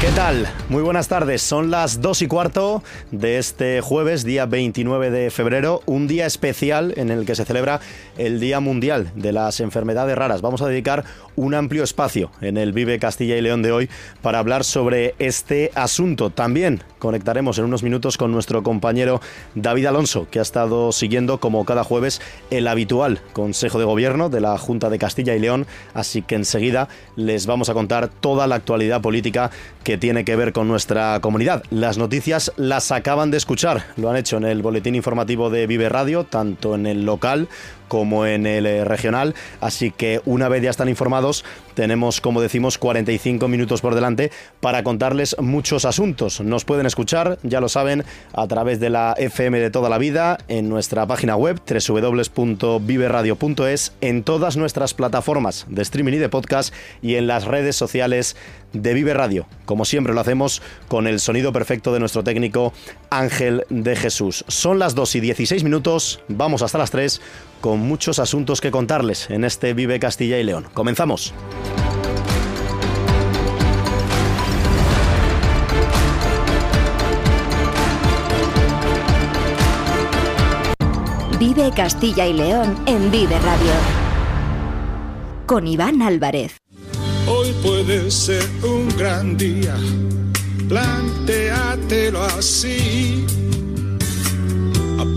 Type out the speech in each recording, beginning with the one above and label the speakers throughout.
Speaker 1: ¿Qué tal? Muy buenas tardes. Son las 2 y cuarto de este jueves, día 29 de febrero, un día especial en el que se celebra el Día Mundial de las Enfermedades Raras. Vamos a dedicar un amplio espacio en el Vive Castilla y León de hoy para hablar sobre este asunto. También conectaremos en unos minutos con nuestro compañero David Alonso, que ha estado siguiendo como cada jueves el habitual Consejo de Gobierno de la Junta de Castilla y León. Así que enseguida les vamos a contar toda la actualidad política que tiene que ver con nuestra comunidad. Las noticias las acaban de escuchar, lo han hecho en el boletín informativo de Vive Radio, tanto en el local como en el eh, regional. Así que una vez ya están informados, tenemos, como decimos, 45 minutos por delante para contarles muchos asuntos. Nos pueden escuchar, ya lo saben, a través de la FM de toda la vida, en nuestra página web www.viveradio.es, en todas nuestras plataformas de streaming y de podcast y en las redes sociales de Vive Radio. Como siempre lo hacemos con el sonido perfecto de nuestro técnico Ángel de Jesús. Son las 2 y 16 minutos, vamos hasta las 3 con muchos asuntos que contarles en este Vive Castilla y León. Comenzamos.
Speaker 2: Vive Castilla y León en Vive Radio. Con Iván Álvarez.
Speaker 3: Hoy puede ser un gran día, plantéatelo así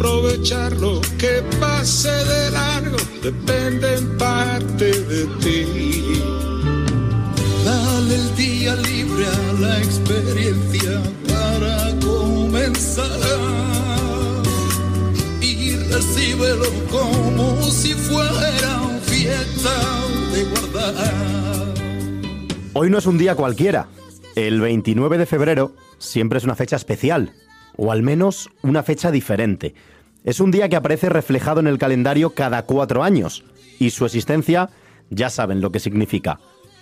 Speaker 3: Aprovechar lo que pase de largo depende en parte de ti. Dale el día libre a la experiencia para comenzar. Y recíbelo como si fuera un fiesta de guardar.
Speaker 1: Hoy no es un día cualquiera. El 29 de febrero siempre es una fecha especial o al menos una fecha diferente. Es un día que aparece reflejado en el calendario cada cuatro años, y su existencia ya saben lo que significa.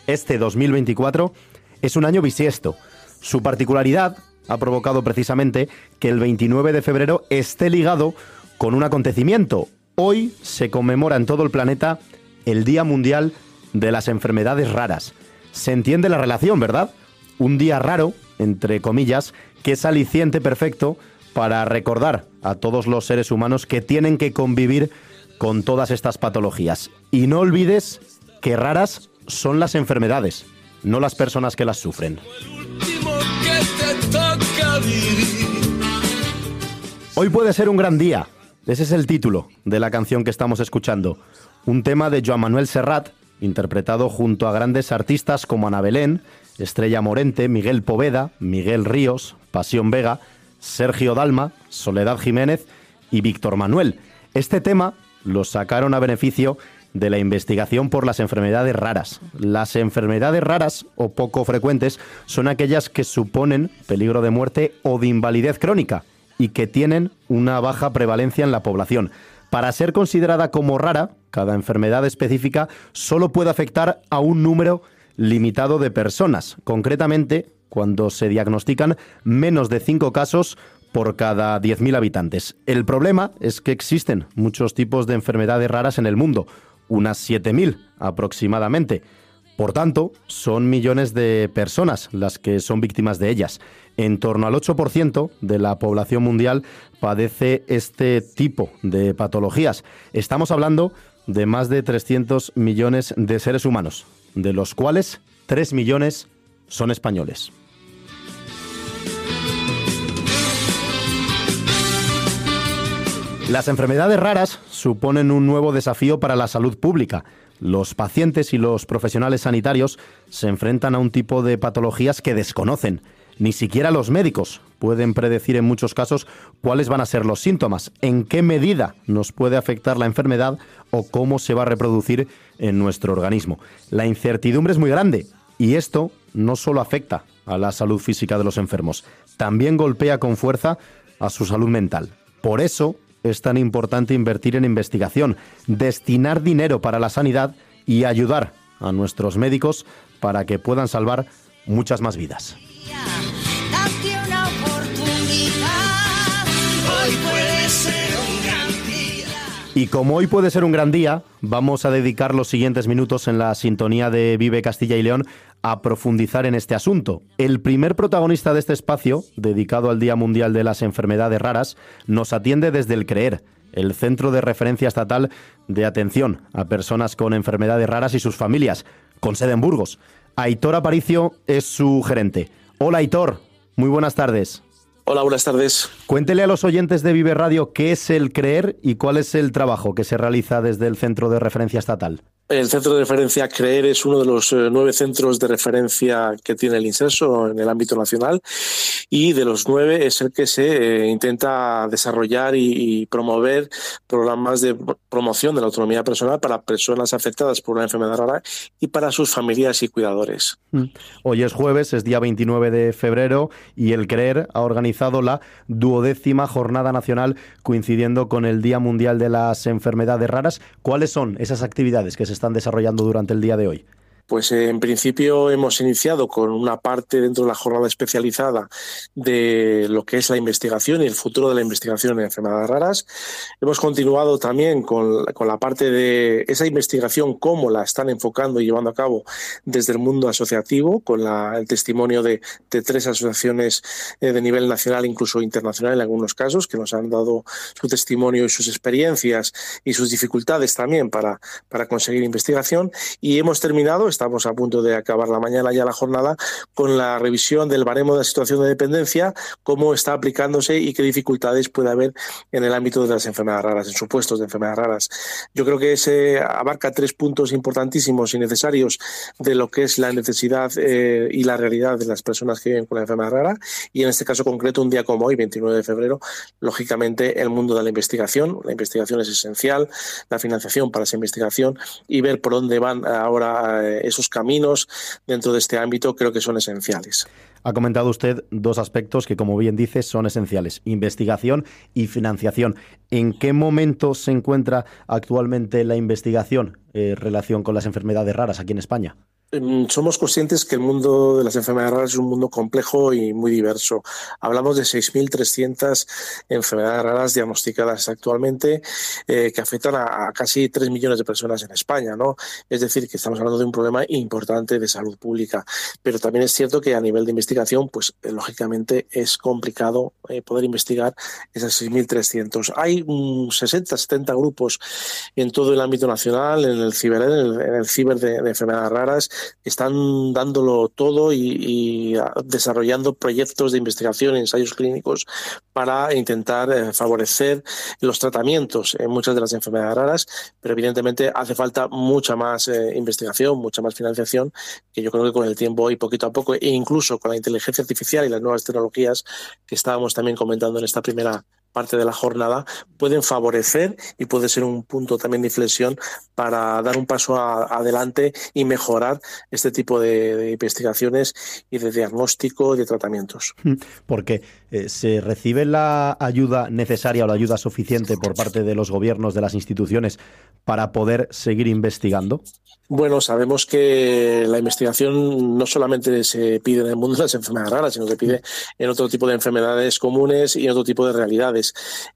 Speaker 1: Este 2024 es un año bisiesto. Su particularidad ha provocado precisamente que el 29 de febrero esté ligado con un acontecimiento. Hoy se conmemora en todo el planeta el Día Mundial de las Enfermedades Raras. Se entiende la relación, ¿verdad? Un día raro, entre comillas, que es aliciente perfecto para recordar a todos los seres humanos que tienen que convivir con todas estas patologías. Y no olvides que raras son las enfermedades, no las personas que las sufren. Hoy puede ser un gran día. Ese es el título de la canción que estamos escuchando. Un tema de Joan Manuel Serrat, interpretado junto a grandes artistas como Ana Belén, Estrella Morente, Miguel Poveda, Miguel Ríos, Pasión Vega, Sergio Dalma, Soledad Jiménez y Víctor Manuel. Este tema lo sacaron a beneficio de la investigación por las enfermedades raras. Las enfermedades raras o poco frecuentes son aquellas que suponen peligro de muerte o de invalidez crónica y que tienen una baja prevalencia en la población. Para ser considerada como rara, cada enfermedad específica solo puede afectar a un número limitado de personas, concretamente cuando se diagnostican menos de 5 casos por cada 10.000 habitantes. El problema es que existen muchos tipos de enfermedades raras en el mundo, unas 7.000 aproximadamente. Por tanto, son millones de personas las que son víctimas de ellas. En torno al 8% de la población mundial padece este tipo de patologías. Estamos hablando de más de 300 millones de seres humanos, de los cuales 3 millones son españoles. Las enfermedades raras suponen un nuevo desafío para la salud pública. Los pacientes y los profesionales sanitarios se enfrentan a un tipo de patologías que desconocen. Ni siquiera los médicos pueden predecir en muchos casos cuáles van a ser los síntomas, en qué medida nos puede afectar la enfermedad o cómo se va a reproducir en nuestro organismo. La incertidumbre es muy grande y esto no solo afecta a la salud física de los enfermos, también golpea con fuerza a su salud mental. Por eso, es tan importante invertir en investigación, destinar dinero para la sanidad y ayudar a nuestros médicos para que puedan salvar muchas más vidas. Y como hoy puede ser un gran día, vamos a dedicar los siguientes minutos en la sintonía de Vive Castilla y León a profundizar en este asunto. El primer protagonista de este espacio, dedicado al Día Mundial de las Enfermedades Raras, nos atiende desde el Creer, el Centro de Referencia Estatal de Atención a Personas con Enfermedades Raras y sus familias, con sede en Burgos. Aitor Aparicio es su gerente. Hola Aitor, muy buenas tardes.
Speaker 4: Hola, buenas tardes.
Speaker 1: Cuéntele a los oyentes de Vive Radio qué es el CREER y cuál es el trabajo que se realiza desde el Centro de Referencia Estatal.
Speaker 4: El centro de referencia CREER es uno de los eh, nueve centros de referencia que tiene el INSERSO en el ámbito nacional y de los nueve es el que se eh, intenta desarrollar y, promover programas de promoción de la autonomía personal para personas afectadas por una enfermedad rara y para sus familias y cuidadores. Mm.
Speaker 1: Hoy es jueves, es día 29 de febrero y el CREER ha organizado la duodécima jornada nacional coincidiendo con el Día Mundial de las Enfermedades Raras. ¿Cuáles son esas actividades que se están desarrollando durante el día de hoy?
Speaker 4: Pues eh, en principio hemos iniciado con una parte dentro de la jornada especializada de lo que es la investigación y el futuro de la investigación en enfermedades raras. Hemos continuado también con, la parte de esa investigación, cómo la están enfocando y llevando a cabo desde el mundo asociativo, con el testimonio de, tres asociaciones eh, de nivel nacional, incluso internacional en algunos casos, que nos han dado su testimonio y sus experiencias y sus dificultades también para, para conseguir investigación. Y hemos terminado estamos a punto de acabar la mañana ya la jornada, con la revisión del baremo de la situación de dependencia, cómo está aplicándose y qué dificultades puede haber en el ámbito de las enfermedades raras, en supuestos de enfermedades raras. Yo creo que ese abarca tres puntos importantísimos y necesarios de lo que es la necesidad eh, y la realidad de las personas que viven con la enfermedad rara y en este caso concreto un día como hoy, 29 de febrero, lógicamente el mundo de la investigación. La investigación es esencial, la financiación para esa investigación y ver por dónde van ahora eh, esos caminos dentro de este ámbito creo que son esenciales.
Speaker 1: Ha comentado usted dos aspectos que, como bien dice, son esenciales, investigación y financiación. ¿En qué momento se encuentra actualmente la investigación en relación con las enfermedades raras aquí en España?
Speaker 4: Em, somos conscientes que el mundo de las enfermedades raras es un mundo complejo y muy diverso. Hablamos de 6.300 enfermedades raras diagnosticadas actualmente eh, que afectan a, casi 3 millones de personas en España. ¿no? Es decir, que estamos hablando de un problema importante de salud pública. Pero también es cierto que a nivel de investigación, pues eh, lógicamente es complicado eh, poder investigar esas 6.300. Hay 60, 70 grupos en todo el ámbito nacional, en el ciber, en el, ciber de enfermedades raras están dándolo todo y, desarrollando proyectos de investigación, ensayos clínicos para intentar eh, favorecer los tratamientos en muchas de las enfermedades raras, pero evidentemente hace falta mucha más eh, investigación, mucha más financiación, que yo creo que con el tiempo y poquito a poco, e incluso con la inteligencia artificial y las nuevas tecnologías que estábamos también comentando en esta primera parte de la jornada pueden favorecer y puede ser un punto también de inflexión para dar un paso adelante y mejorar este tipo de, investigaciones y de diagnóstico y de tratamientos.
Speaker 1: Porque eh, se recibe la ayuda necesaria o la ayuda suficiente por parte de los gobiernos, de las instituciones, para poder seguir investigando.
Speaker 4: Bueno, sabemos que la investigación no solamente se pide en el mundo de las enfermedades raras, sino que se pide en otro tipo de enfermedades comunes y en otro tipo de realidades.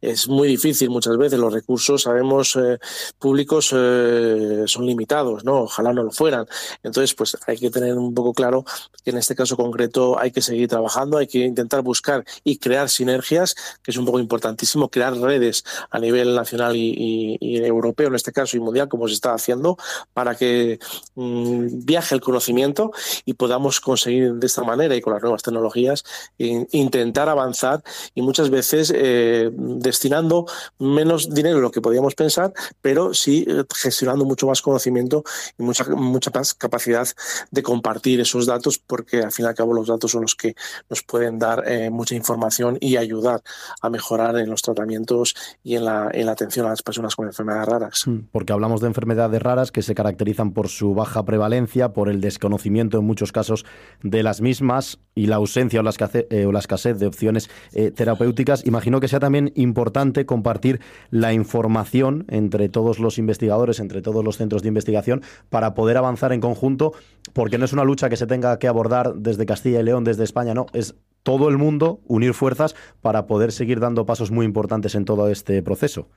Speaker 4: Es muy difícil muchas veces, los recursos, sabemos, eh, públicos eh, son limitados, ¿no? Ojalá no lo fueran. Entonces, pues hay que tener un poco claro que en este caso concreto hay que seguir trabajando, hay que intentar buscar y crear sinergias, que es un poco importantísimo, crear redes a nivel nacional y, europeo en este caso y mundial, como se está haciendo, para que Mm, viaje el conocimiento y podamos conseguir de esta manera y con las nuevas tecnologías intentar avanzar y muchas veces eh, destinando menos dinero de lo que podíamos pensar, pero sí eh, gestionando mucho más conocimiento y mucha, mucha más capacidad de compartir esos datos porque al fin y al cabo los datos son los que nos pueden dar eh, mucha información y ayudar a mejorar en los tratamientos y en la, en la atención a las personas con enfermedades raras.
Speaker 1: Mm, porque hablamos de enfermedades raras que se caracterizan por su baja prevalencia, por el desconocimiento en muchos casos de las mismas y la ausencia o la escasez, eh, o la escasez de opciones eh, terapéuticas. Imagino que sea también importante compartir la información entre todos los investigadores, entre todos los centros de investigación, para poder avanzar en conjunto, porque no es una lucha que se tenga que abordar desde Castilla y León, desde España, no, es todo el mundo unir fuerzas para poder seguir dando pasos muy importantes en todo este proceso.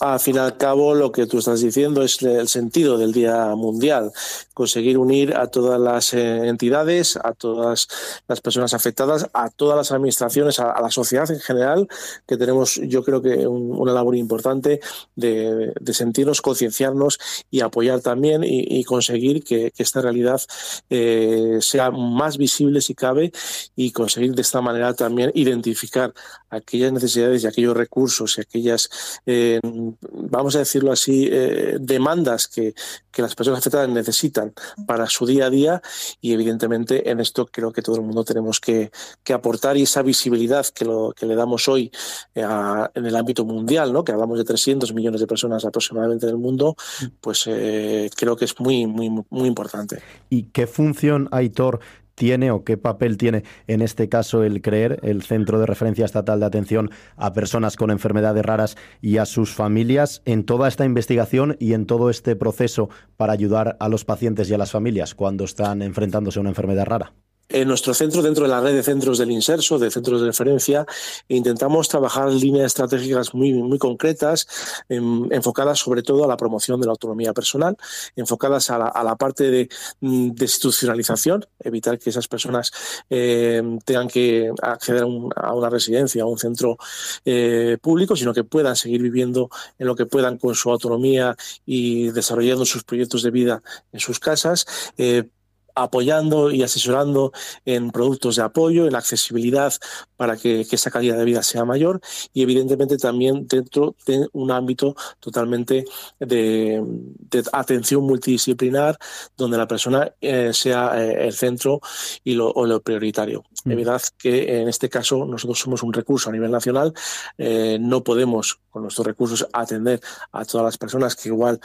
Speaker 4: Al fin y al cabo, lo que tú estás diciendo es el sentido del Día Mundial, conseguir unir a todas las eh, entidades, a todas las personas afectadas, a todas las administraciones, a, la sociedad en general, que tenemos, yo creo que una labor importante de, sentirnos, concienciarnos y apoyar también y, conseguir que, esta realidad eh, sea más visible si cabe y conseguir de esta manera también identificar aquellas necesidades y aquellos recursos y aquellas eh, vamos a decirlo así, eh, demandas que, las personas afectadas necesitan para su día a día y evidentemente en esto creo que todo el mundo tenemos que, aportar y esa visibilidad que, lo, que le damos hoy eh, en el ámbito mundial, ¿no? que hablamos de 300 millones de personas aproximadamente en el mundo, pues creo que es muy, muy, muy importante.
Speaker 1: ¿Y qué función, Aitor, tiene o qué papel tiene en este caso el CREER, el Centro de Referencia Estatal de Atención a Personas con Enfermedades Raras y a sus familias, en toda esta investigación y en todo este proceso para ayudar a los pacientes y a las familias cuando están enfrentándose a una enfermedad rara?
Speaker 4: En nuestro centro, dentro de la red de centros del Inserso, de centros de referencia, intentamos trabajar líneas estratégicas muy, muy concretas, enfocadas sobre todo a la promoción de la autonomía personal, enfocadas a la, parte de, mm, institucionalización, evitar que esas personas eh, tengan que acceder a, una residencia, a un centro eh, público, sino que puedan seguir viviendo en lo que puedan con su autonomía y desarrollando sus proyectos de vida en sus casas. Eh, apoyando y asesorando en productos de apoyo, en la accesibilidad para que, esa calidad de vida sea mayor y evidentemente también dentro de un ámbito totalmente de, atención multidisciplinar donde la persona eh, sea eh, el centro y lo, o lo prioritario. Mm. Es verdad que en este caso nosotros somos un recurso a nivel nacional, eh, no podemos con nuestros recursos atender a todas las personas que igual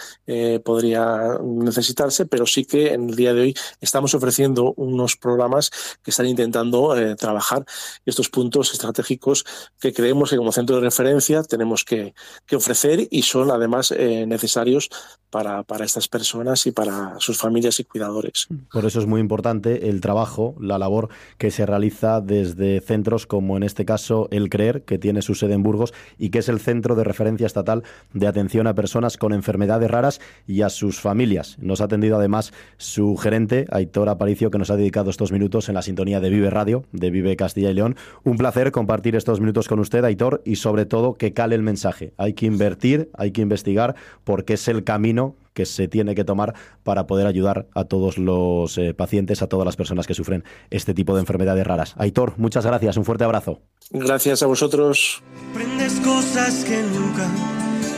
Speaker 4: podría necesitarse, pero sí que en el día de hoy estamos estamos ofreciendo unos programas que están intentando eh, trabajar estos puntos estratégicos que creemos que como centro de referencia tenemos que, ofrecer y son además eh, necesarios para, para, estas personas y para sus familias y cuidadores.
Speaker 1: Por eso es muy importante el trabajo, la labor que se realiza desde centros como en este caso el CREER, que tiene su sede en Burgos y que es el Centro de Referencia Estatal de Atención a Personas con Enfermedades Raras y a sus familias. Nos ha atendido además su gerente, Aitor Aparicio, que nos ha dedicado estos minutos en la sintonía de Vive Radio, de Vive Castilla y León. Un placer compartir estos minutos con usted, Aitor, y sobre todo que cale el mensaje. Hay que invertir, hay que investigar, porque es el camino que se tiene que tomar para poder ayudar a todos los eh, pacientes, a todas las personas que sufren este tipo de enfermedades raras. Aitor, muchas gracias, un fuerte abrazo.
Speaker 4: Gracias a vosotros.
Speaker 3: Aprendes cosas que nunca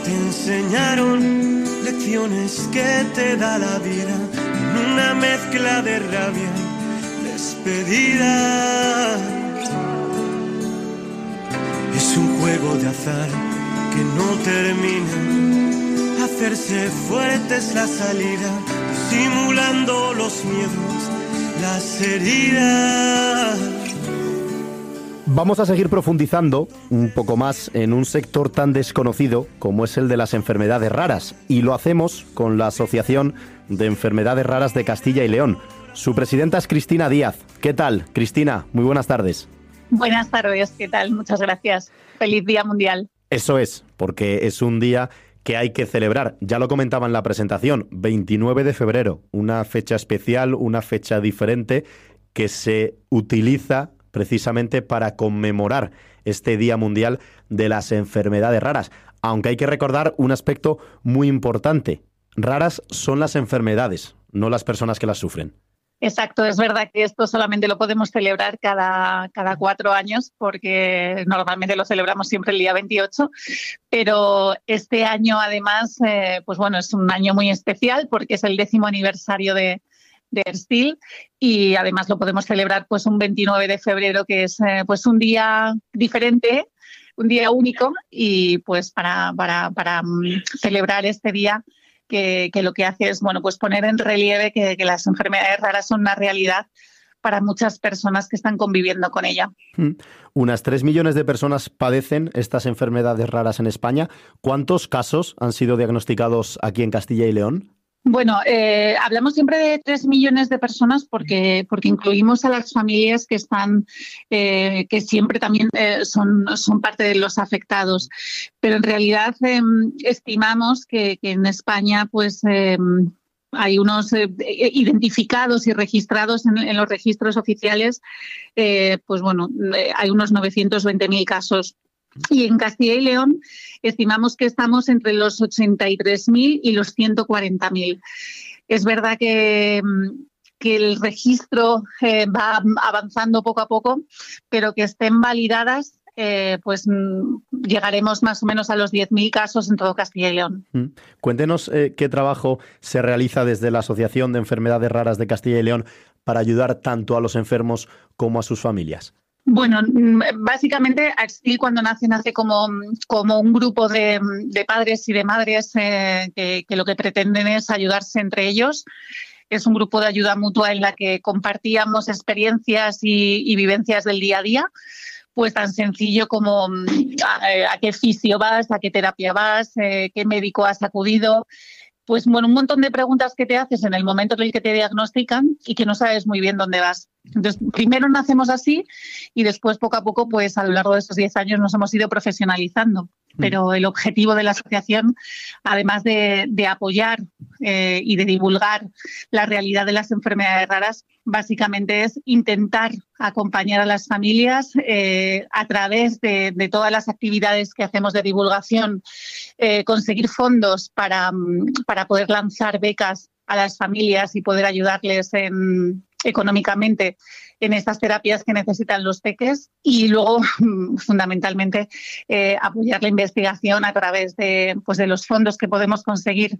Speaker 3: te enseñaron, lecciones que te da la vida, una mezcla de rabia despedida. Es un juego de azar que no termina hacerse fuertes la salida, simulando los miedos, las heridas.
Speaker 1: Vamos a seguir profundizando un poco más en un sector tan desconocido como es el de las enfermedades raras y lo hacemos con la Asociación de Enfermedades Raras de Castilla y León. Su presidenta es Cristina Díaz. ¿Qué tal, Cristina? Muy buenas tardes.
Speaker 5: Buenas tardes, ¿qué tal? Muchas gracias. Feliz Día Mundial.
Speaker 1: Eso es, porque es un día que hay que celebrar. Ya lo comentaba en la presentación, 29 de febrero, una fecha especial, una fecha diferente que se utiliza precisamente para conmemorar este Día Mundial de las Enfermedades Raras. Aunque hay que recordar un aspecto muy importante. Raras son las enfermedades, no las personas que las sufren.
Speaker 5: Exacto, es verdad que esto solamente lo podemos celebrar cada, cada cuatro años porque normalmente lo celebramos siempre el día 28, pero este año además, eh, pues bueno, es un año muy especial porque es el décimo aniversario de, de Erstil y además lo podemos celebrar pues un 29 de febrero que es eh, pues un día diferente, un día único y pues para, para, para mm, celebrar este día que, lo que hace es bueno, pues poner en relieve que, las enfermedades raras son una realidad para muchas personas que están conviviendo con ella. Hmm.
Speaker 1: Unas 3 millones de personas padecen estas enfermedades raras en España. ¿Cuántos casos han sido diagnosticados aquí en Castilla y León?
Speaker 5: Bueno, eh, hablamos siempre de tres millones de personas porque, porque incluimos a las familias que están, eh, que siempre también eh, son, son parte de los afectados. Pero en realidad em, estimamos que, en España, pues em, hay unos identificados y registrados en, los registros oficiales, pues bueno, hay unos 920.000 casos y en Castilla y León estimamos que estamos entre los 83.000 y los 140.000. Es verdad que, que el registro eh, va avanzando poco a poco, pero que estén validadas eh, pues mm, llegaremos más o menos a los 10.000 casos en todo Castilla y León. Mm.
Speaker 1: Cuéntenos eh, qué trabajo se realiza desde la Asociación de Enfermedades Raras de Castilla y León para ayudar tanto a los enfermos como a sus familias.
Speaker 5: Bueno, mm, básicamente Axtil cuando nace nace como, como un grupo de, padres y de madres eh, que, lo que pretenden es ayudarse entre ellos. Es un grupo de ayuda mutua en la que compartíamos experiencias y, vivencias del día a día pues tan sencillo como mm, a, qué fisio vas, a qué terapia vas, eh, qué médico has acudido, pues bueno, un montón de preguntas que te haces en el momento en el que te diagnostican y que no sabes muy bien dónde vas. Entonces, primero nacemos así y después, poco a poco, pues a lo largo de estos 10 años nos hemos ido profesionalizando. Mm. Pero el objetivo de la asociación, además de, apoyar eh, y de divulgar la realidad de las enfermedades raras, básicamente es intentar acompañar a las familias eh, a través de, todas las actividades que hacemos de divulgación, eh, conseguir fondos para, para poder lanzar becas a las familias y poder ayudarles en, económicamente en estas terapias que necesitan los peques y luego, fundamentalmente, eh, apoyar la investigación a través de, pues, de los fondos que podemos conseguir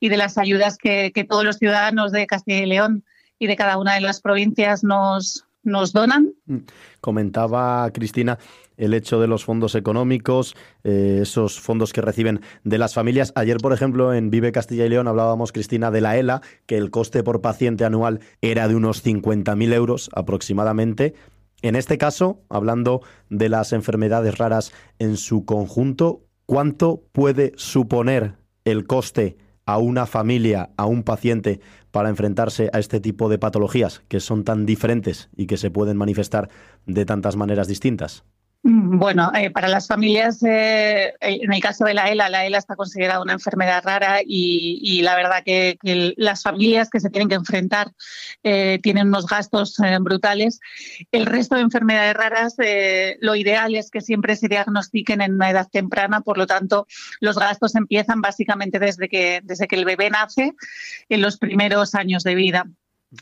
Speaker 5: y de las ayudas que, que todos los ciudadanos de Castilla y León y de cada una de las provincias nos, nos donan. Mm.
Speaker 1: Comentaba Cristina el hecho de los fondos económicos, eh, esos fondos que reciben de las familias. Ayer, por ejemplo, en Vive Castilla y León hablábamos, Cristina, de la ELA, que el coste por paciente anual era de unos 50.000 euros aproximadamente. En este caso, hablando de las enfermedades raras en su conjunto, ¿cuánto puede suponer el coste a una familia, a un paciente, para enfrentarse a este tipo de patologías que son tan diferentes y que se pueden manifestar de tantas maneras distintas?
Speaker 5: Mm, bueno, eh, para las familias, eh, en el caso de la ELA, la ELA está considerada una enfermedad rara y, la verdad que, las familias que se tienen que enfrentar eh, tienen unos gastos brutales. El resto de enfermedades raras, lo ideal es que siempre se diagnostiquen en una edad temprana, por lo tanto, los gastos empiezan básicamente desde que, desde que el bebé nace, en los primeros años de vida.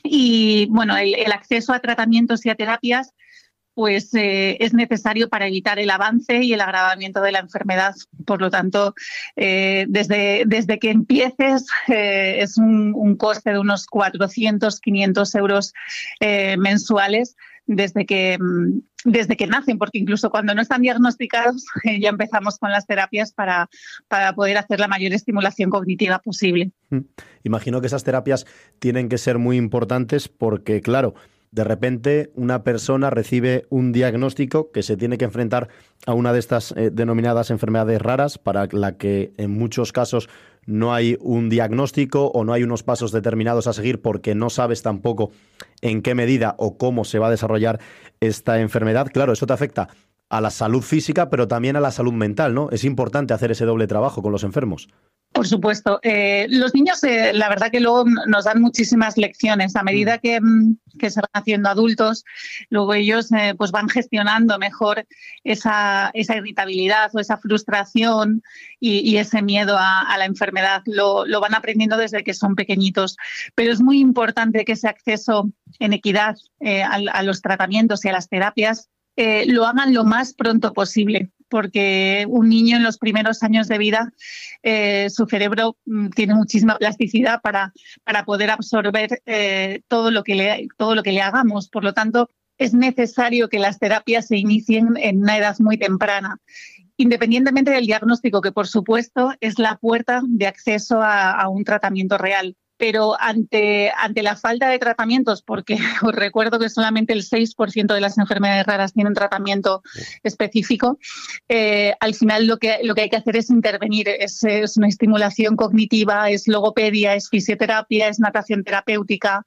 Speaker 5: Y bueno, el acceso a tratamientos y a terapias pues eh, es necesario para evitar el avance y el agravamiento de la enfermedad. Por lo tanto, eh, desde, desde que empieces eh, es un, coste de unos 400, 500 euros mensuales desde que, mm, desde que nacen, porque incluso cuando no están diagnosticados ya empezamos con las terapias para, para poder hacer la mayor estimulación cognitiva posible.
Speaker 1: Imagino que esas terapias tienen que ser muy importantes porque, claro, de repente una persona recibe un diagnóstico que se tiene que enfrentar a una de estas eh, denominadas enfermedades raras para la que en muchos casos no hay un diagnóstico o no hay unos pasos determinados a seguir porque no sabes tampoco en qué medida o cómo se va a desarrollar esta enfermedad. Claro, eso te afecta a la salud física, pero también a la salud mental, ¿no? Es importante hacer ese doble trabajo con los enfermos.
Speaker 5: Por supuesto. Eh, los niños, eh, la verdad que luego nos dan muchísimas lecciones. A medida mm, que, se van haciendo adultos, luego ellos eh, pues van gestionando mejor esa, irritabilidad o esa frustración y, ese miedo a, la enfermedad. Lo, van aprendiendo desde que son pequeñitos. Pero es muy importante que ese acceso en equidad a, los tratamientos y a las terapias lo hagan lo más pronto posible porque un niño en los primeros años de vida, eh, su cerebro mm, tiene muchísima plasticidad para, para poder absorber eh, todo, lo que le, todo lo que le hagamos. Por lo tanto, es necesario que las terapias se inicien en una edad muy temprana independientemente del diagnóstico, que por supuesto es la puerta de acceso a, un tratamiento real pero ante, ante la falta de tratamientos, porque os recuerdo que solamente el 6% de las enfermedades raras tienen tratamiento específico, eh, al final lo que, lo que hay que hacer es intervenir. Es, es, una estimulación cognitiva, es logopedia, es fisioterapia, es natación terapéutica.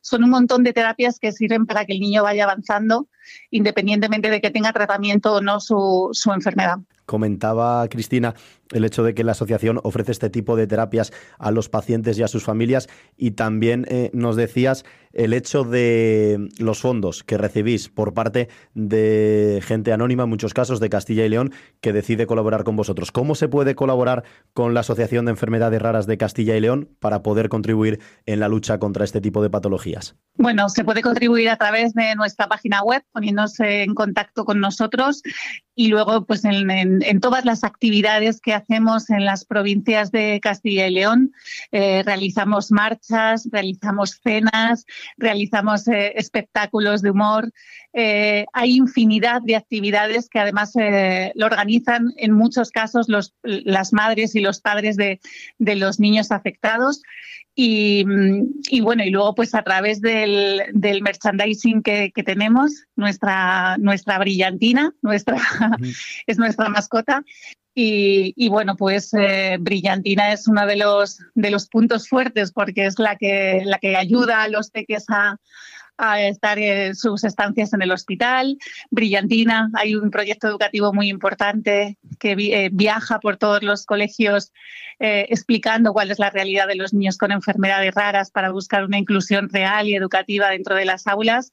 Speaker 5: Son un montón de terapias que sirven para que el niño vaya avanzando independientemente de que tenga tratamiento o no su, su enfermedad.
Speaker 1: Comentaba Cristina el hecho de que la asociación ofrece este tipo de terapias a los pacientes y a sus familias y también eh, nos decías el hecho de los fondos que recibís por parte de gente anónima, en muchos casos de Castilla y León, que decide colaborar con vosotros. ¿Cómo se puede colaborar con la Asociación de Enfermedades Raras de Castilla y León para poder contribuir en la lucha contra este tipo de patologías?
Speaker 5: Bueno, se puede contribuir a través de nuestra página web, poniéndose en contacto con nosotros y luego pues en, todas las actividades que hacemos en las provincias de Castilla y León. Eh, realizamos marchas, realizamos cenas, realizamos eh, espectáculos de humor. Eh, hay infinidad de actividades que además lo organizan en muchos casos los, las madres y los padres de, de los niños afectados. Y, y, bueno, y luego pues a través del, del merchandising que, que, tenemos, nuestra, nuestra brillantina, nuestra, es nuestra mascota. Y, y bueno, pues eh, brillantina es uno de los, de los puntos fuertes porque es la que, la que ayuda a los peques a, a estar en sus estancias en el hospital. Brillantina, hay un proyecto educativo muy importante que eh, viaja por todos los colegios eh, explicando cuál es la realidad de los niños con enfermedades raras para buscar una inclusión real y educativa dentro de las aulas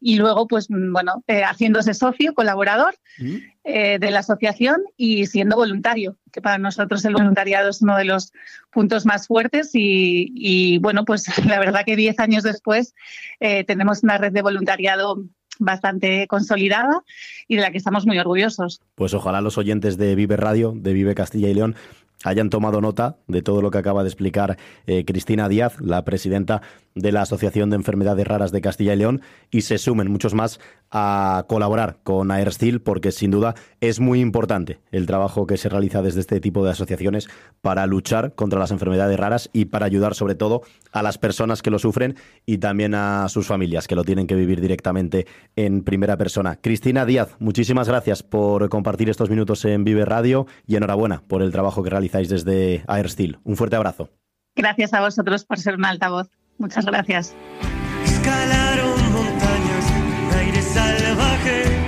Speaker 5: y luego, pues bueno, eh, haciéndose socio, colaborador mm. eh, de la asociación y siendo voluntario, que para nosotros el voluntariado es uno de los puntos más fuertes y, y bueno, pues la verdad que diez años después eh, tenemos una red de voluntariado bastante consolidada y de la que estamos muy orgullosos.
Speaker 1: Pues ojalá los oyentes de Vive Radio, de Vive Castilla y León, hayan tomado nota de todo lo que acaba de explicar eh, Cristina Díaz, la presidenta de la Asociación de Enfermedades Raras de Castilla y León, y se sumen muchos más a colaborar con AirSteel, porque sin duda es muy importante el trabajo que se realiza desde este tipo de asociaciones para luchar contra las enfermedades raras y para ayudar sobre todo a las personas que lo sufren y también a sus familias que lo tienen que vivir directamente en primera persona. Cristina Díaz, muchísimas gracias por compartir estos minutos en Vive Radio y enhorabuena por el trabajo que realizáis desde AirSteel. Un fuerte abrazo.
Speaker 5: Gracias a vosotros por ser un altavoz. Muchas gracias.
Speaker 1: again.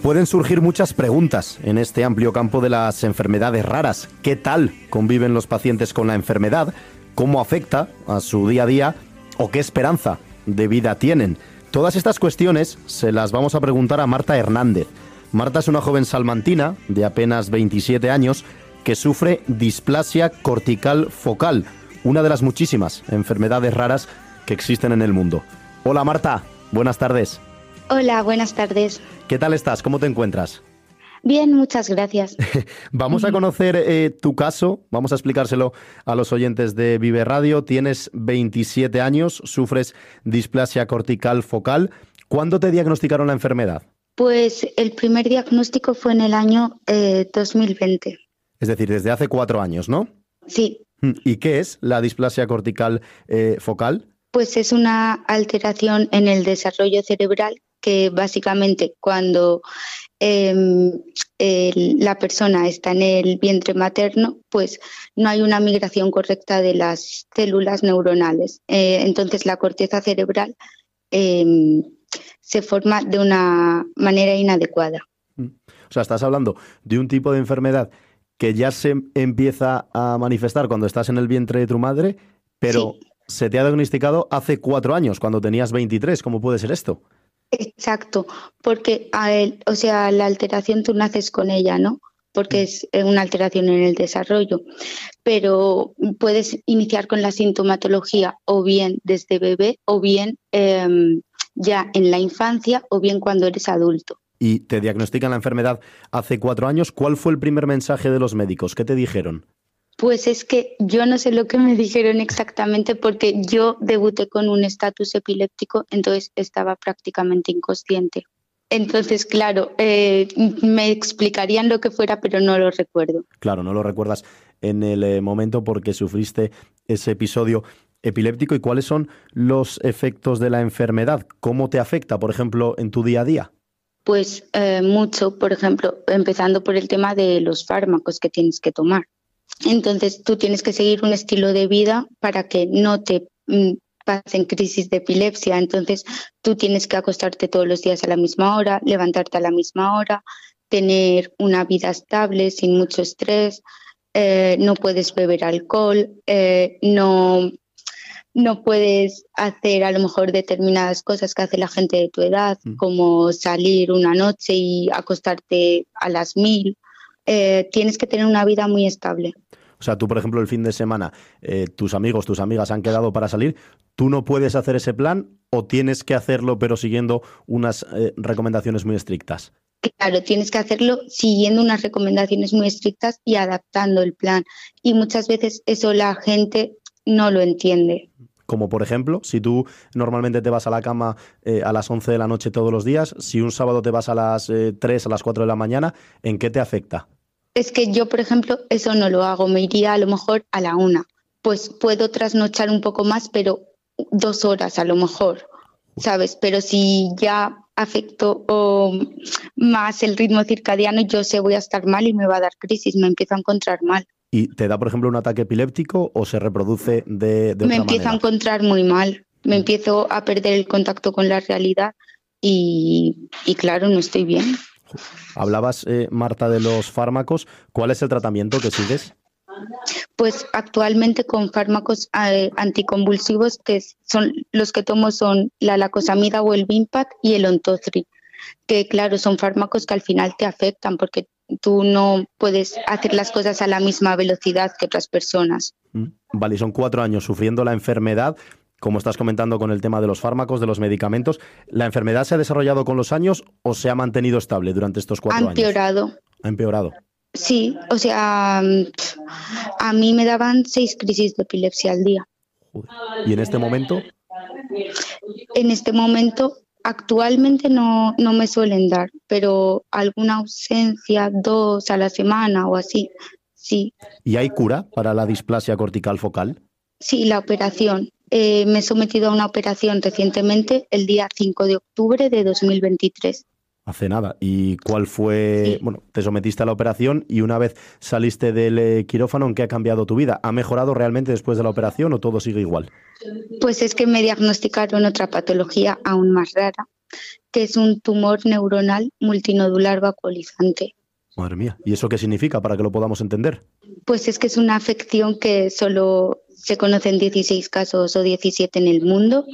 Speaker 1: Pueden surgir muchas preguntas en este amplio campo de las enfermedades raras. ¿Qué tal conviven los pacientes con la enfermedad? ¿Cómo afecta a su día a día? ¿O qué esperanza de vida tienen? Todas estas cuestiones se las vamos a preguntar a Marta Hernández. Marta es una joven salmantina de apenas 27 años que sufre displasia cortical focal, una de las muchísimas enfermedades raras que existen en el mundo. Hola Marta, buenas tardes.
Speaker 6: Hola, buenas tardes.
Speaker 1: ¿Qué tal estás? ¿Cómo te encuentras?
Speaker 6: Bien, muchas gracias.
Speaker 1: Vamos a conocer eh, tu caso, vamos a explicárselo a los oyentes de Vive Radio. Tienes 27 años, sufres displasia cortical focal. ¿Cuándo te diagnosticaron la enfermedad?
Speaker 6: Pues el primer diagnóstico fue en el año eh, 2020.
Speaker 1: Es decir, desde hace cuatro años, ¿no?
Speaker 6: Sí,
Speaker 1: ¿Y qué es la displasia cortical eh, focal?
Speaker 6: pues es una alteración en el desarrollo cerebral que básicamente cuando em, la persona está en el vientre materno, pues no hay una migración correcta de las células neuronales. Eh, entonces la corteza cerebral em, se forma de una manera inadecuada.
Speaker 1: O sea, estás hablando de un tipo de enfermedad que ya se empieza a manifestar cuando estás en el vientre de tu madre, pero se te ha diagnosticado hace cuatro años, cuando tenías 23. ¿Cómo puede ser esto?
Speaker 6: Exacto, porque a él, o sea, la alteración tú naces con ella, ¿no? Porque es eh, una alteración en el desarrollo, pero puedes iniciar con la sintomatología o bien desde bebé o bien em, ya en la infancia o bien cuando eres adulto.
Speaker 1: Y te diagnostican la enfermedad hace cuatro años. ¿Cuál fue el primer mensaje de los médicos? ¿Qué te dijeron?
Speaker 6: Pues es que yo no sé lo que me dijeron exactamente porque yo debuté con un estatus epiléptico, entonces estaba prácticamente inconsciente. Entonces, claro, eh, me explicarían lo que fuera, pero no lo recuerdo.
Speaker 1: Claro, no lo recuerdas en el eh, momento porque sufriste ese episodio epiléptico y cuáles son los efectos de la enfermedad. ¿Cómo te afecta, por ejemplo, en tu día a día?
Speaker 6: Pues eh, mucho, por ejemplo, empezando por el tema de los fármacos que tienes que tomar. Entonces, tú tienes que seguir un estilo de vida para que no te mm, en crisis de epilepsia. Entonces, tú tienes que acostarte todos los días a la misma hora, levantarte a la misma hora, tener una vida estable, sin mucho estrés, eh, no puedes beber alcohol, eh, no, no puedes hacer a lo mejor determinadas cosas que hace la gente de tu edad, mm. como salir una noche y acostarte a las mil. Eh, tienes que tener una vida muy estable.
Speaker 1: O sea, tú, por ejemplo, el fin de semana, eh, tus amigos, tus amigas han quedado para salir, ¿tú no puedes hacer ese plan o tienes que hacerlo pero siguiendo unas eh, recomendaciones muy estrictas?
Speaker 6: Claro, tienes que hacerlo siguiendo unas recomendaciones muy estrictas y adaptando el plan. Y muchas veces eso la gente no lo entiende.
Speaker 1: Como por ejemplo, si tú normalmente te vas a la cama eh, a las 11 de la noche todos los días, si un sábado te vas a las 3, a las 4 de la mañana, ¿en qué te afecta?
Speaker 6: Es que yo, por ejemplo, eso no lo hago, me iría a lo mejor a la una. Pues puedo trasnochar un poco más, pero dos horas a lo mejor, ¿sabes? Pero si ya afecto más el ritmo circadiano, yo sé voy a estar mal y me va a dar crisis, me empiezo a encontrar mal.
Speaker 1: ¿Y te da, por ejemplo, un ataque epiléptico o se reproduce de, de
Speaker 6: Me empiezo
Speaker 1: a
Speaker 6: encontrar muy mal, me mm. empiezo a perder el contacto con la realidad y, y claro, no estoy bien.
Speaker 1: Hablabas, eh, Marta, de los fármacos. ¿Cuál es el tratamiento que sigues?
Speaker 6: Pues actualmente con fármacos eh, anticonvulsivos que son los que tomo son la lacosamida o el Vimpat y el Ontozri, que claro, son fármacos que al final te afectan porque tú no puedes hacer las cosas a la misma velocidad que otras personas.
Speaker 1: Mm. Vale, son cuatro años sufriendo la enfermedad como estás comentando con el tema de los fármacos, de los medicamentos, ¿la enfermedad se ha desarrollado con los años o se ha mantenido estable durante estos cuatro
Speaker 6: años? Ha empeorado.
Speaker 1: Ha empeorado.
Speaker 6: Sí, o sea, mm, a mí me daban seis crisis de epilepsia al día.
Speaker 1: ¿Y en este momento?
Speaker 6: En este momento, actualmente no, no me suelen dar, pero alguna ausencia, dos a la semana o así, sí.
Speaker 1: ¿Y hay cura para la displasia cortical focal?
Speaker 6: Sí, la operación. Eh, me he sometido a una operación recientemente, el día 5 de octubre de 2023.
Speaker 1: Hace nada. ¿Y cuál fue? Bueno, te sometiste a la operación y una vez saliste del eh, quirófano, ¿en qué ha cambiado tu vida? ¿Ha mejorado realmente después de la operación o todo sigue igual?
Speaker 6: Pues es que me diagnosticaron otra patología aún más rara, que es un tumor neuronal multinodular vacuolizante.
Speaker 1: Madre mía, ¿y eso qué significa para que lo podamos entender?
Speaker 6: Pues es que es una afección que solo se conocen 16 casos o 17 en el mundo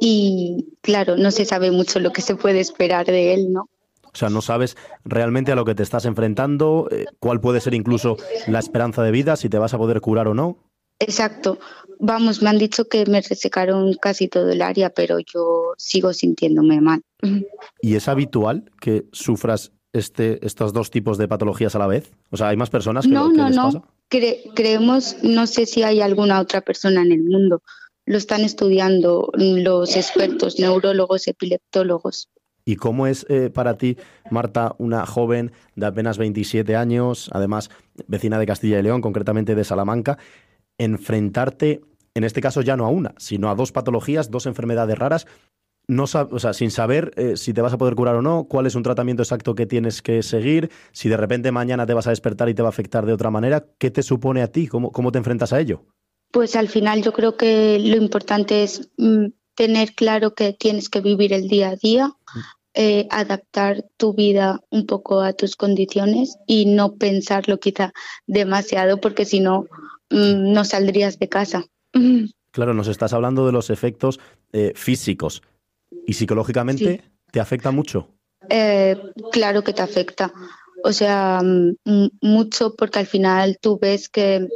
Speaker 6: y claro, no se sabe mucho lo que se puede esperar de él, ¿no?
Speaker 1: O sea, no sabes realmente a lo que te estás enfrentando, eh, cuál puede ser incluso la esperanza de vida, si te vas a poder curar o no.
Speaker 6: Exacto. Vamos, me han dicho que me resecaron casi todo el área, pero yo sigo sintiéndome mal.
Speaker 1: ¿Y es habitual que sufras este, estos dos tipos de patologías a la vez? O sea, ¿hay más personas que,
Speaker 6: no,
Speaker 1: que
Speaker 6: no,
Speaker 1: les
Speaker 6: no.
Speaker 1: pasa?
Speaker 6: Creemos, no sé si hay alguna otra persona en el mundo. Lo están estudiando los expertos, neurólogos, epileptólogos.
Speaker 1: ¿Y cómo es eh, para ti, Marta, una joven de apenas 27 años, además vecina de Castilla y León, concretamente de Salamanca, enfrentarte, en este caso ya no a una, sino a dos patologías, dos enfermedades raras no o sea, sin saber eh, si te vas a poder curar o no, cuál es un tratamiento exacto que tienes que seguir, si de repente mañana te vas a despertar y te va a afectar de otra manera, ¿qué te supone a ti? ¿Cómo, cómo te enfrentas a ello?
Speaker 6: Pues al final yo creo que lo importante es mm, tener claro que tienes que vivir el día a día, mm. eh, adaptar tu vida un poco a tus condiciones y no pensarlo quizá demasiado porque si no, mm, no saldrías de casa.
Speaker 1: Claro, nos estás hablando de los efectos eh, físicos, ¿Y psicológicamente te afecta mucho?
Speaker 6: Eh, claro que te afecta. O sea, mucho porque al final tú ves que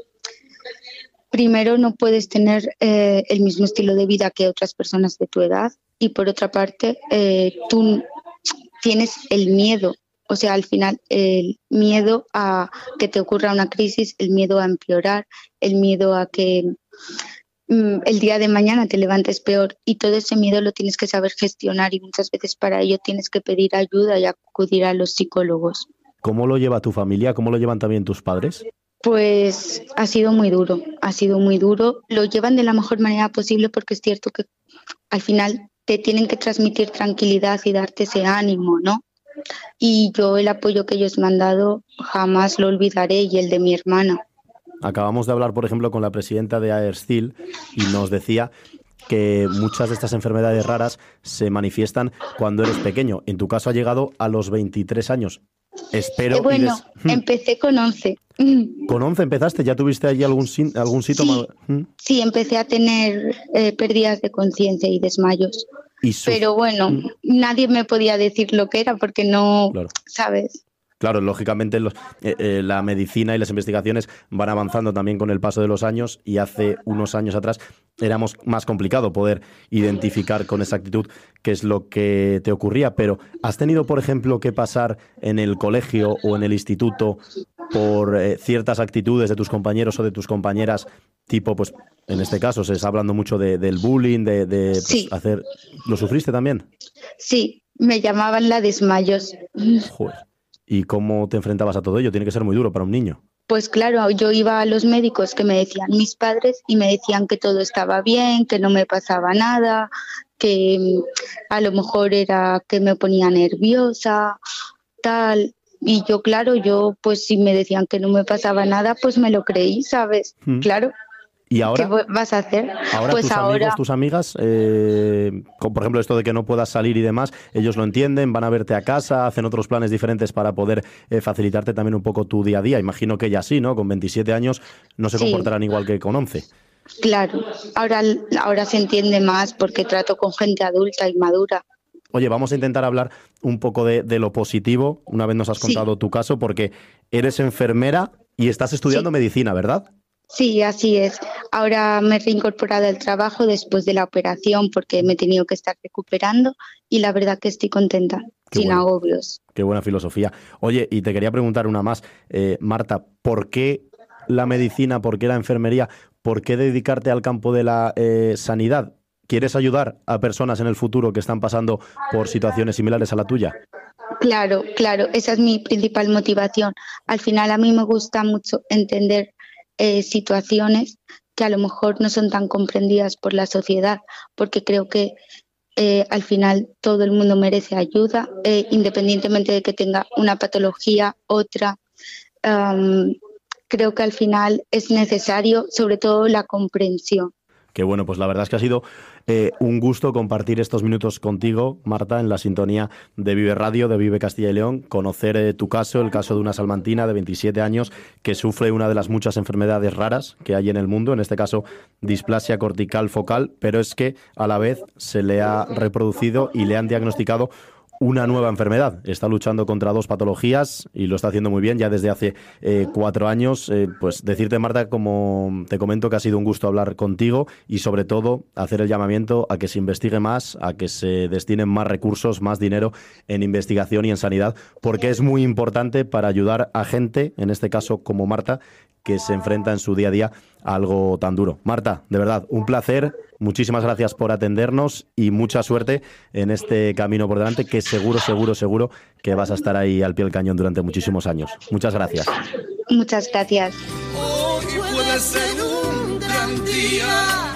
Speaker 6: primero no puedes tener eh, el mismo estilo de vida que otras personas de tu edad y por otra parte eh, tú tienes el miedo, o sea, al final el miedo a que te ocurra una crisis, el miedo a empeorar, el miedo a que mm, el día de mañana te levantes peor y todo ese miedo lo tienes que saber gestionar y muchas veces para ello tienes que pedir ayuda y acudir a los psicólogos.
Speaker 1: ¿Cómo lo lleva tu familia? ¿Cómo lo llevan también tus padres?
Speaker 6: Pues ha sido muy duro, ha sido muy duro. Lo llevan de la mejor manera posible porque es cierto que al final te tienen que transmitir tranquilidad y darte ese ánimo, ¿no? Y yo el apoyo que ellos me han dado jamás lo olvidaré y el de mi hermana.
Speaker 1: Acabamos de hablar, por ejemplo, con la presidenta de AERSTIL y nos decía que muchas de estas enfermedades raras se manifiestan cuando eres pequeño. En tu caso ha llegado a los 23 años. Espero.
Speaker 6: Eh, bueno, hmm. empecé con 11.
Speaker 1: ¿Con 11 empezaste? ¿Ya tuviste allí algún, algún síntoma?
Speaker 6: Hmm. Sí, empecé a tener eh, pérdidas de conciencia y desmayos. Pero bueno, hmm. nadie me podía decir lo que era porque no, ¿sabes?
Speaker 1: Claro, lógicamente eh, eh, la medicina y las investigaciones van avanzando también con el paso de los años y hace unos años atrás era más complicado poder identificar con exactitud qué es lo que te ocurría. Pero ¿has tenido, por ejemplo, que pasar en el colegio o en el instituto por eh, ciertas actitudes de tus compañeros o de tus compañeras, tipo, pues en este caso se está hablando mucho del bullying, de, pues, hacer... ¿Lo sufriste también?
Speaker 6: Sí, me llamaban la desmayos.
Speaker 1: Joder. ¿Y cómo te enfrentabas a todo ello? Tiene que ser muy duro para un niño.
Speaker 6: Pues claro, yo iba a los médicos que me decían mis padres y me decían que todo estaba bien, que no me pasaba nada, que mm, a lo mejor era que me ponía nerviosa, tal. Y yo, claro, yo pues si me decían que no me pasaba nada, pues me lo creí, ¿sabes? Mm. Claro.
Speaker 1: ¿Y ahora?
Speaker 6: ¿Qué vas a hacer?
Speaker 1: Ahora pues tus ahora... amigos, tus amigas, eh, por ejemplo esto de que no puedas salir y demás, ellos lo entienden, van a verte a casa, hacen otros planes diferentes para poder eh, facilitarte también un poco tu día a día. Imagino que ya sí, ¿no? Con 27 años no se comportarán igual que con 11.
Speaker 6: Claro, ahora, ahora se entiende más porque trato con gente adulta y madura.
Speaker 1: Oye, vamos a intentar hablar un poco de, lo positivo, una vez nos has contado tu caso, porque eres enfermera y estás estudiando medicina, ¿verdad?
Speaker 6: Sí, así es. Ahora me he reincorporado al trabajo después de la operación porque me he tenido que estar recuperando y la verdad que estoy contenta, sin agobios.
Speaker 1: Qué buena filosofía. Oye, y te quería preguntar una más, eh, Marta, ¿por qué la medicina, por qué la enfermería, por qué dedicarte al campo de la eh, sanidad? ¿Quieres ayudar a personas en el futuro que están pasando por situaciones similares a la tuya?
Speaker 6: Claro, claro, esa es mi principal motivación. Al final a mí me gusta mucho entender eh, situaciones que a lo mejor no son tan comprendidas por la sociedad, porque creo que eh, al final todo el mundo merece ayuda, eh, independientemente de que tenga una patología, otra. creo que al final es necesario, sobre todo, la comprensión.
Speaker 1: Que bueno, pues la verdad es que ha sido eh, un gusto compartir estos minutos contigo, Marta, en la sintonía de Vive Radio, de Vive Castilla y León, conocer eh, tu caso, el caso de una salmantina de 27 años que sufre una de las muchas enfermedades raras que hay en el mundo, en este caso displasia cortical focal, pero es que a la vez se le ha reproducido y le han diagnosticado una nueva enfermedad. Está luchando contra dos patologías y lo está haciendo muy bien ya desde hace eh, cuatro años. Eh, pues decirte, Marta, como te comento, que ha sido un gusto hablar contigo y sobre todo hacer el llamamiento a que se investigue más, a que se destinen más recursos, más dinero en investigación y en sanidad, porque es muy importante para ayudar a gente, en este caso como Marta, que se enfrenta en su día a día a algo tan duro. Marta, de verdad, un placer. Muchísimas gracias por atendernos y mucha suerte en este camino por delante, que seguro, seguro, seguro que vas a estar ahí al pie del cañón durante muchísimos años. Muchas gracias.
Speaker 6: Muchas gracias.
Speaker 2: En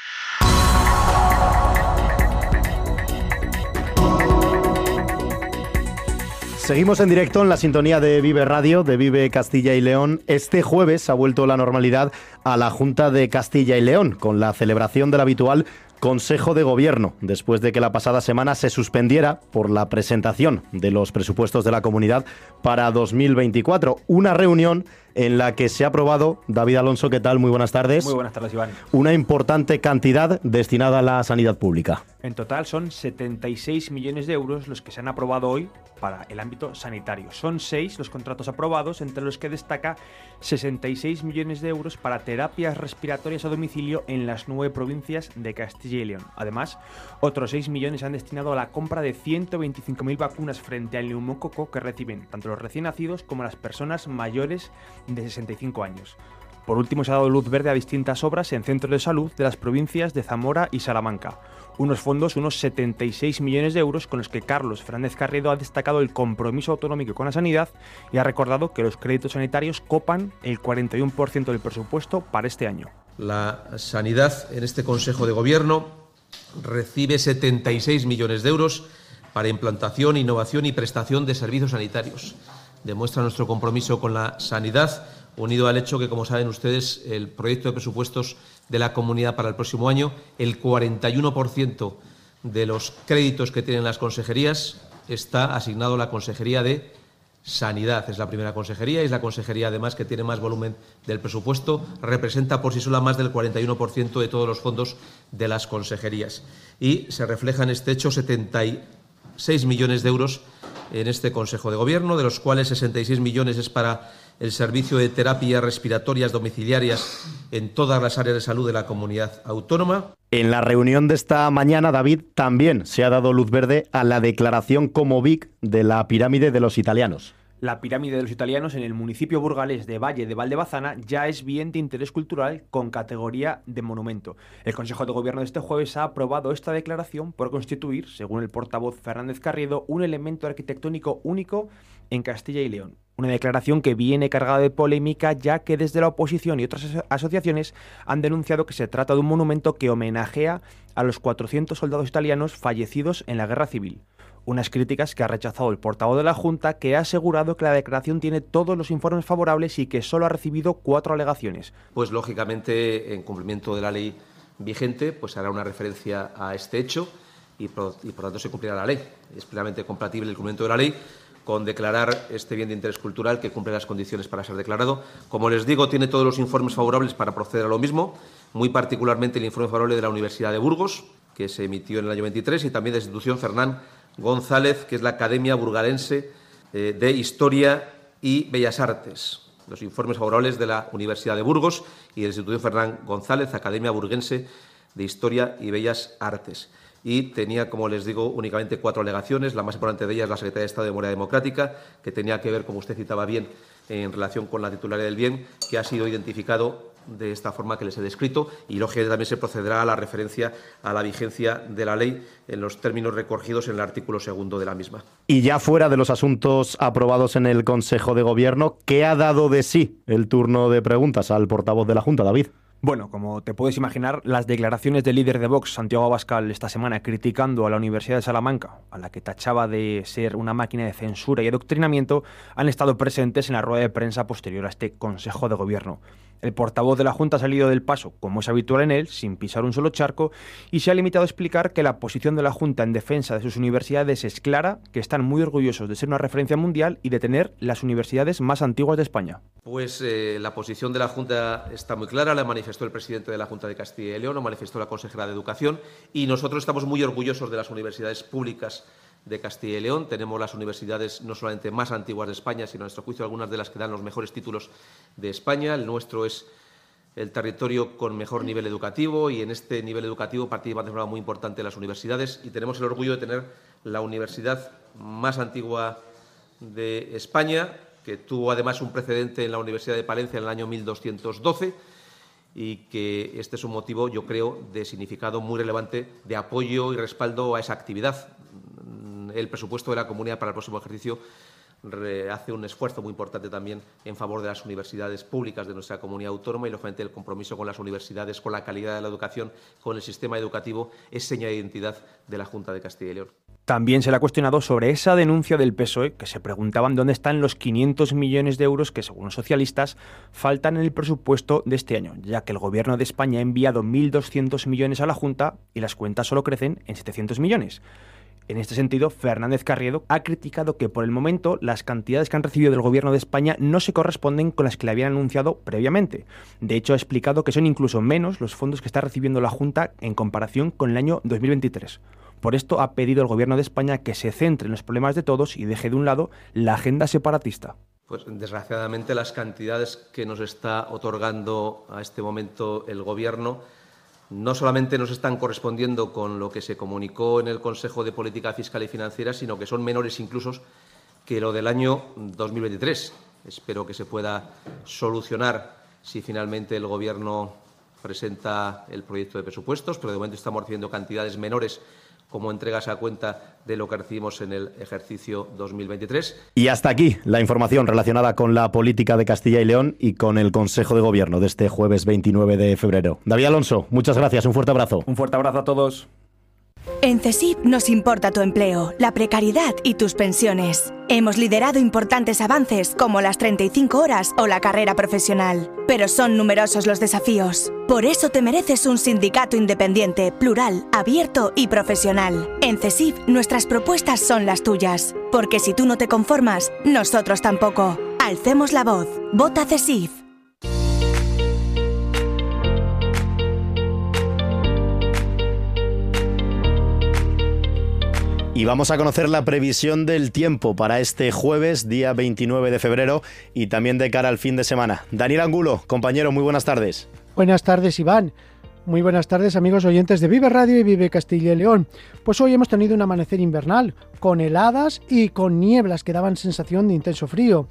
Speaker 1: Seguimos en directo en la sintonía de Vive Radio, de Vive Castilla y León. Este jueves ha vuelto la normalidad a la Junta de Castilla y León, con la celebración del habitual Consejo de Gobierno, después de que la pasada semana se suspendiera por la presentación de los presupuestos de la comunidad para 2024. Una reunión en la que se ha aprobado, David Alonso, ¿qué tal? Muy buenas tardes.
Speaker 7: Muy buenas tardes, Iván.
Speaker 1: Una importante cantidad destinada a la sanidad pública.
Speaker 7: En total son 76 millones de euros los que se han aprobado hoy para el ámbito sanitario. Son seis los contratos aprobados, entre los que destaca 66 millones de euros para terapias respiratorias a domicilio en las nueve provincias de Castilla y León. Además, otros 6 millones se han destinado a la compra de 125.000 vacunas frente al neumococo que reciben tanto los recién nacidos como las personas mayores de 65 años. Por último, se ha dado luz verde a distintas obras en centros de salud de las provincias de Zamora y Salamanca unos fondos, unos 76 millones de euros, con los que Carlos Fernández Carriedo ha destacado el compromiso autonómico con la sanidad y ha recordado que los créditos sanitarios copan el 41% del presupuesto para este año.
Speaker 8: La sanidad en este Consejo de Gobierno recibe 76 millones de euros para implantación, innovación y prestación de servicios sanitarios. Demuestra nuestro compromiso con la sanidad unido al hecho que, como saben ustedes, el proyecto de presupuestos de la comunidad para el próximo año, el 41% de los créditos que tienen las consejerías está asignado a la Consejería de Sanidad. Es la primera consejería y es la consejería, además, que tiene más volumen del presupuesto. Representa por sí sola más del 41% de todos los fondos de las consejerías. Y se refleja en este hecho 76 millones de euros en este Consejo de Gobierno, de los cuales 66 millones es para el servicio de terapias respiratorias domiciliarias en todas las áreas de salud de la comunidad autónoma.
Speaker 1: En la reunión de esta mañana, David, también se ha dado luz verde a la declaración como BIC de la pirámide de los italianos.
Speaker 7: La pirámide de los italianos en el municipio burgalés de Valle de Valdebazana ya es bien de interés cultural con categoría de monumento. El Consejo de Gobierno de este jueves ha aprobado esta declaración por constituir, según el portavoz Fernández Carriedo, un elemento arquitectónico único en Castilla y León. Una declaración que viene cargada de polémica ya que desde la oposición y otras asociaciones han denunciado que se trata de un monumento que homenajea a los 400 soldados italianos fallecidos en la guerra civil. Unas críticas que ha rechazado el portavoz de la Junta, que ha asegurado que la declaración tiene todos los informes favorables y que solo ha recibido cuatro alegaciones.
Speaker 8: Pues lógicamente, en cumplimiento de la ley vigente, pues hará una referencia a este hecho y por, tanto se cumplirá la ley. Es plenamente compatible el cumplimiento de la ley con declarar este bien de interés cultural que cumple las condiciones para ser declarado. Como les digo, tiene todos los informes favorables para proceder a lo mismo, muy particularmente el informe favorable de la Universidad de Burgos, que se emitió en el año 23, y también de la institución Fernán González, que es la Academia Burgalense eh, de Historia y Bellas Artes. Los informes favorables de la Universidad de Burgos y de la institución Fernán González, Academia Burguense de Historia y Bellas Artes y tenía, como les digo, únicamente cuatro alegaciones. La más importante de ellas, la Secretaría de Estado de Memoria Democrática, que tenía que ver, como usted citaba bien, en relación con la titularidad del bien, que ha sido identificado de esta forma que les he descrito y, lógicamente, también se procederá a la referencia a la vigencia de la ley en los términos recogidos en el artículo segundo de la misma.
Speaker 1: Y ya fuera de los asuntos aprobados en el Consejo de Gobierno, ¿qué ha dado de sí el turno de preguntas al portavoz de la Junta, David?
Speaker 7: Bueno, como te puedes imaginar, las declaraciones del líder de Vox, Santiago Abascal, esta semana criticando a la Universidad de Salamanca, a la que tachaba de ser una máquina de censura y adoctrinamiento, han estado presentes en la rueda de prensa posterior a este Consejo de Gobierno. El portavoz de la Junta ha salido del paso, como es habitual en él, sin pisar un solo charco, y se ha limitado a explicar que la posición de la Junta en defensa de sus universidades es clara, que están muy orgullosos de ser una referencia mundial y de tener las universidades más antiguas de España.
Speaker 8: Pues eh, la posición de la Junta está muy clara, la manifestó el presidente de la Junta de Castilla y León, lo manifestó la consejera de Educación, y nosotros estamos muy orgullosos de las universidades públicas de Castilla y León. Tenemos las universidades no solamente más antiguas de España, sino, a nuestro juicio, algunas de las que dan los mejores títulos de España. El nuestro es el territorio con mejor nivel educativo y en este nivel educativo participan de forma muy importante las universidades y tenemos el orgullo de tener la universidad más antigua de España, que tuvo además un precedente en la Universidad de Palencia en el año 1212 y que este es un motivo, yo creo, de significado muy relevante de apoyo y respaldo a esa actividad el presupuesto de la comunidad para el próximo ejercicio hace un esfuerzo muy importante también en favor de las universidades públicas de nuestra comunidad autónoma y, lógicamente, el compromiso con las universidades, con la calidad de la educación, con el sistema educativo, es seña de identidad de la Junta de Castilla y León.
Speaker 7: También se le ha cuestionado sobre esa denuncia del PSOE, que se preguntaban dónde están los 500 millones de euros que, según los socialistas, faltan en el presupuesto de este año, ya que el Gobierno de España ha enviado 1.200 millones a la Junta y las cuentas solo crecen en 700 millones. En este sentido, Fernández Carriedo ha criticado que por el momento las cantidades que han recibido del Gobierno de España no se corresponden con las que le habían anunciado previamente. De hecho, ha explicado que son incluso menos los fondos que está recibiendo la Junta en comparación con el año 2023. Por esto ha pedido el Gobierno de España que se centre en los problemas de todos y deje de un lado la agenda separatista.
Speaker 8: Pues desgraciadamente las cantidades que nos está otorgando a este momento el Gobierno no solamente nos están correspondiendo con lo que se comunicó en el Consejo de Política Fiscal y Financiera, sino que son menores incluso que lo del año 2023. Espero que se pueda solucionar si finalmente el Gobierno presenta el proyecto de presupuestos, pero de momento estamos recibiendo cantidades menores como entregas a cuenta de lo que recibimos en el ejercicio 2023.
Speaker 1: Y hasta aquí la información relacionada con la política de Castilla y León y con el Consejo de Gobierno de este jueves 29 de febrero. David Alonso, muchas gracias, un fuerte abrazo.
Speaker 7: Un fuerte abrazo a todos.
Speaker 2: En CESIP nos importa tu empleo, la precariedad y tus pensiones. Hemos liderado importantes avances como las 35 horas o la carrera profesional, pero son numerosos los desafíos. Por eso te mereces un sindicato independiente, plural, abierto y profesional. En CESIP nuestras propuestas son las tuyas, porque si tú no te conformas, nosotros tampoco. Alcemos la voz. Vota CESIF.
Speaker 1: Y vamos a conocer la previsión del tiempo para este jueves, día 29 de febrero, y también de cara al fin de semana. Daniel Angulo, compañero, muy buenas tardes.
Speaker 9: Buenas tardes, Iván. Muy buenas tardes, amigos oyentes de Vive Radio y Vive Castilla y León. Pues hoy hemos tenido un amanecer invernal, con heladas y con nieblas que daban sensación de intenso frío.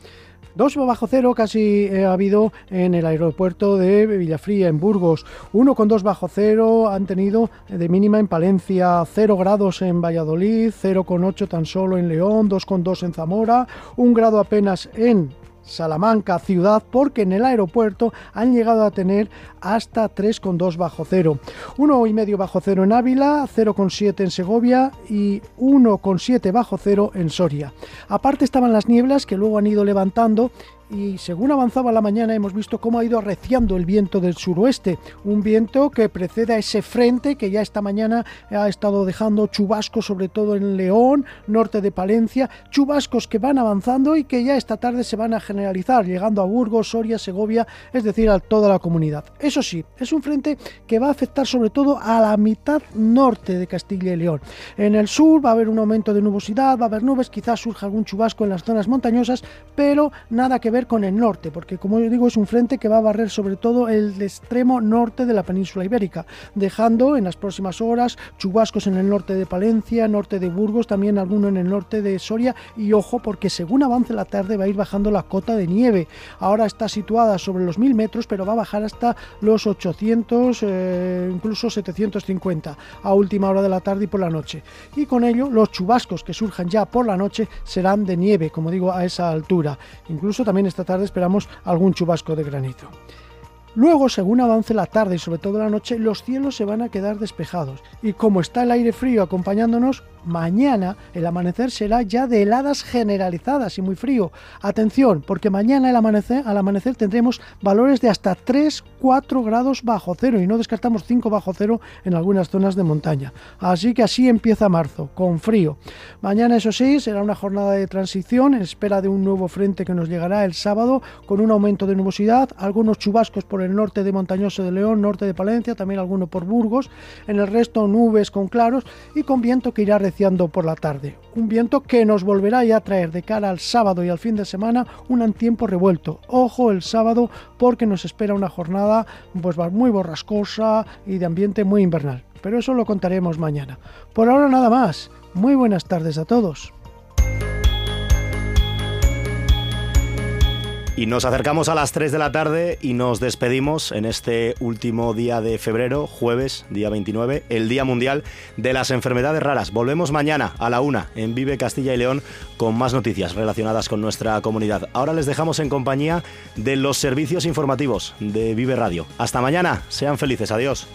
Speaker 9: Dos bajo cero casi eh, ha habido en el aeropuerto de Villafría, en Burgos. Uno con dos bajo cero han tenido de mínima en Palencia, cero grados en Valladolid, cero con ocho tan solo en León, dos con dos en Zamora, un grado apenas en Salamanca ciudad porque en el aeropuerto han llegado a tener hasta 3,2 bajo cero. 1,5 bajo cero en Ávila, 0,7 en Segovia y 1,7 bajo cero en Soria. Aparte estaban las nieblas que luego han ido levantando y según avanzaba la mañana hemos visto cómo ha ido arreciando el viento del suroeste, un viento que precede a ese frente que ya esta mañana ha estado dejando chubascos sobre todo en León, norte de Palencia, chubascos que van avanzando y que ya esta tarde se van a generalizar, llegando a Burgos, Soria, Segovia, es decir, a toda la comunidad. Eso sí, es un frente que va a afectar sobre todo a la mitad norte de Castilla y León. En el sur va a haber un aumento de nubosidad, va a haber nubes, quizás surja algún chubasco en las zonas montañosas, pero nada que ver con el norte, porque como yo digo es un frente que va a barrer sobre todo el extremo norte de la península ibérica, dejando en las próximas horas chubascos en el norte de Palencia, norte de Burgos, también alguno en el norte de Soria y ojo porque según avance la tarde va a ir bajando la cota de nieve. Ahora está situada sobre los 1000 metros, pero va a bajar hasta los 800, eh, incluso 750 a última hora de la tarde y por la noche. Y con ello los chubascos que surjan ya por la noche serán de nieve, como digo, a esa altura. Incluso también esta tarde esperamos algún chubasco de granito. Luego, según avance la tarde y sobre todo la noche, los cielos se van a quedar despejados. Y como está el aire frío acompañándonos, mañana el amanecer será ya de heladas generalizadas y muy frío. Atención, porque mañana al amanecer, al amanecer tendremos valores de hasta 3, 4 grados bajo cero y no descartamos 5 bajo cero en algunas zonas de montaña. Así que así empieza marzo, con frío. Mañana, eso sí, será una jornada de transición en espera de un nuevo frente que nos llegará el sábado con un aumento de nubosidad, algunos chubascos por el norte de Montañoso de León, norte de Palencia, también alguno por Burgos, en el resto nubes con claros y con viento que irá reciando por la tarde. Un viento que nos volverá ya a traer de cara al sábado y al fin de semana un tiempo revuelto. Ojo el sábado porque nos espera una jornada pues muy borrascosa y de ambiente muy invernal. Pero eso lo contaremos mañana. Por ahora nada más. Muy buenas tardes a todos.
Speaker 1: Y nos acercamos a las 3 de la tarde y nos despedimos en este último día de febrero, jueves, día 29, el Día Mundial de las Enfermedades Raras. Volvemos mañana a la una en Vive Castilla y León con más noticias relacionadas con nuestra comunidad. Ahora les dejamos en compañía de los servicios informativos de Vive Radio. Hasta mañana, sean felices, adiós.